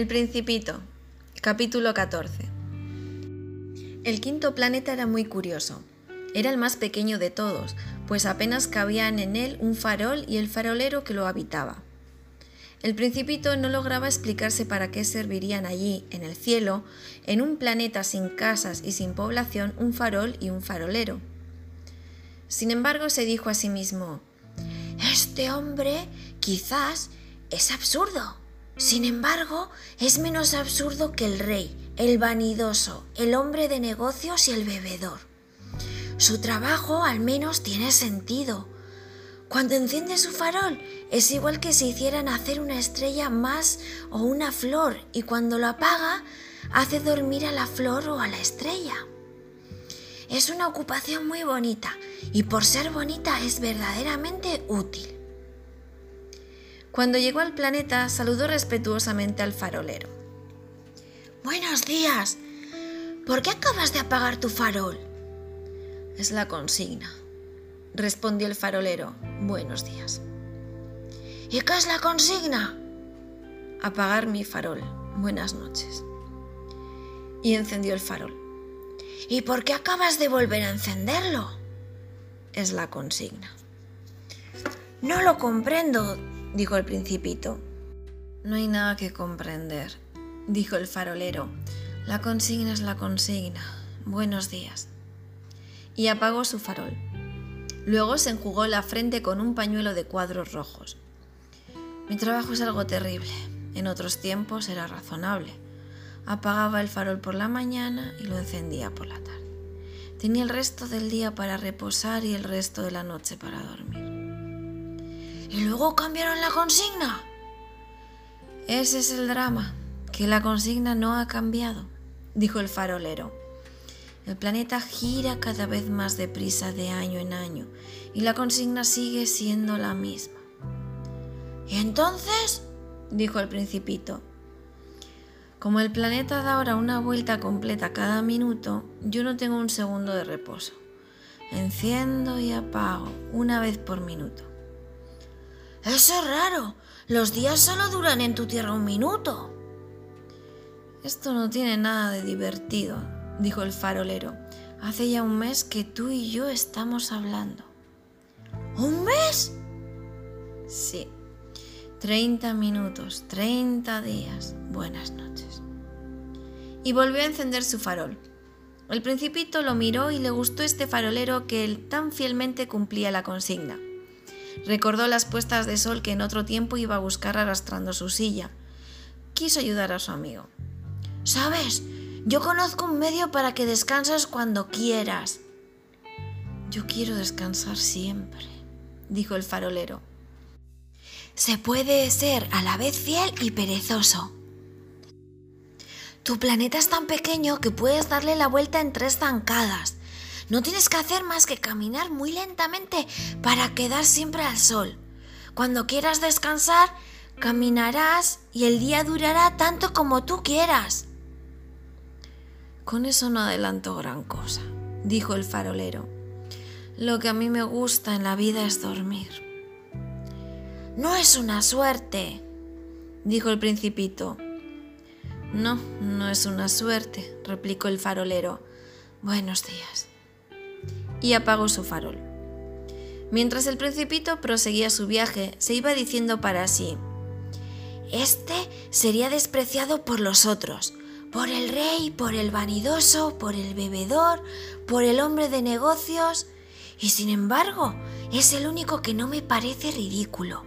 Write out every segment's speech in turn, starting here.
El Principito, capítulo 14. El quinto planeta era muy curioso. Era el más pequeño de todos, pues apenas cabían en él un farol y el farolero que lo habitaba. El principito no lograba explicarse para qué servirían allí, en el cielo, en un planeta sin casas y sin población, un farol y un farolero. Sin embargo, se dijo a sí mismo, Este hombre quizás es absurdo. Sin embargo, es menos absurdo que el rey, el vanidoso, el hombre de negocios y el bebedor. Su trabajo al menos tiene sentido. Cuando enciende su farol es igual que si hicieran hacer una estrella más o una flor y cuando lo apaga hace dormir a la flor o a la estrella. Es una ocupación muy bonita y por ser bonita es verdaderamente útil. Cuando llegó al planeta, saludó respetuosamente al farolero. Buenos días. ¿Por qué acabas de apagar tu farol? Es la consigna, respondió el farolero. Buenos días. ¿Y qué es la consigna? Apagar mi farol. Buenas noches. Y encendió el farol. ¿Y por qué acabas de volver a encenderlo? Es la consigna. No lo comprendo, dijo el principito. No hay nada que comprender, dijo el farolero. La consigna es la consigna. Buenos días. Y apagó su farol. Luego se enjugó la frente con un pañuelo de cuadros rojos. Mi trabajo es algo terrible. En otros tiempos era razonable. Apagaba el farol por la mañana y lo encendía por la tarde. Tenía el resto del día para reposar y el resto de la noche para dormir. ¿Y luego cambiaron la consigna? Ese es el drama, que la consigna no ha cambiado, dijo el farolero. El planeta gira cada vez más deprisa de año en año y la consigna sigue siendo la misma. ¿Y entonces? dijo el principito. Como el planeta da ahora una vuelta completa cada minuto, yo no tengo un segundo de reposo. Enciendo y apago una vez por minuto. Eso es raro. Los días solo duran en tu tierra un minuto. Esto no tiene nada de divertido, dijo el farolero. Hace ya un mes que tú y yo estamos hablando. ¿Un mes? Sí. Treinta minutos, treinta días. Buenas noches. Y volvió a encender su farol. El principito lo miró y le gustó este farolero que él tan fielmente cumplía la consigna. Recordó las puestas de sol que en otro tiempo iba a buscar arrastrando su silla. Quiso ayudar a su amigo. ¿Sabes? Yo conozco un medio para que descanses cuando quieras. Yo quiero descansar siempre, dijo el farolero. Se puede ser a la vez fiel y perezoso. Tu planeta es tan pequeño que puedes darle la vuelta en tres zancadas. No tienes que hacer más que caminar muy lentamente para quedar siempre al sol. Cuando quieras descansar, caminarás y el día durará tanto como tú quieras. Con eso no adelanto gran cosa, dijo el farolero. Lo que a mí me gusta en la vida es dormir. No es una suerte, dijo el principito. No, no es una suerte, replicó el farolero. Buenos días y apagó su farol. Mientras el principito proseguía su viaje, se iba diciendo para sí, Este sería despreciado por los otros, por el rey, por el vanidoso, por el bebedor, por el hombre de negocios, y sin embargo es el único que no me parece ridículo,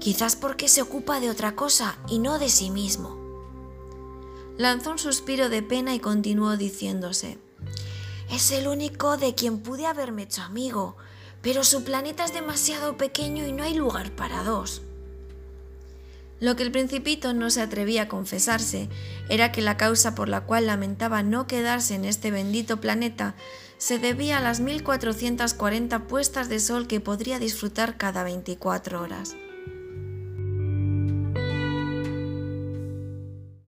quizás porque se ocupa de otra cosa y no de sí mismo. Lanzó un suspiro de pena y continuó diciéndose, es el único de quien pude haberme hecho amigo, pero su planeta es demasiado pequeño y no hay lugar para dos. Lo que el principito no se atrevía a confesarse era que la causa por la cual lamentaba no quedarse en este bendito planeta se debía a las 1440 puestas de sol que podría disfrutar cada 24 horas.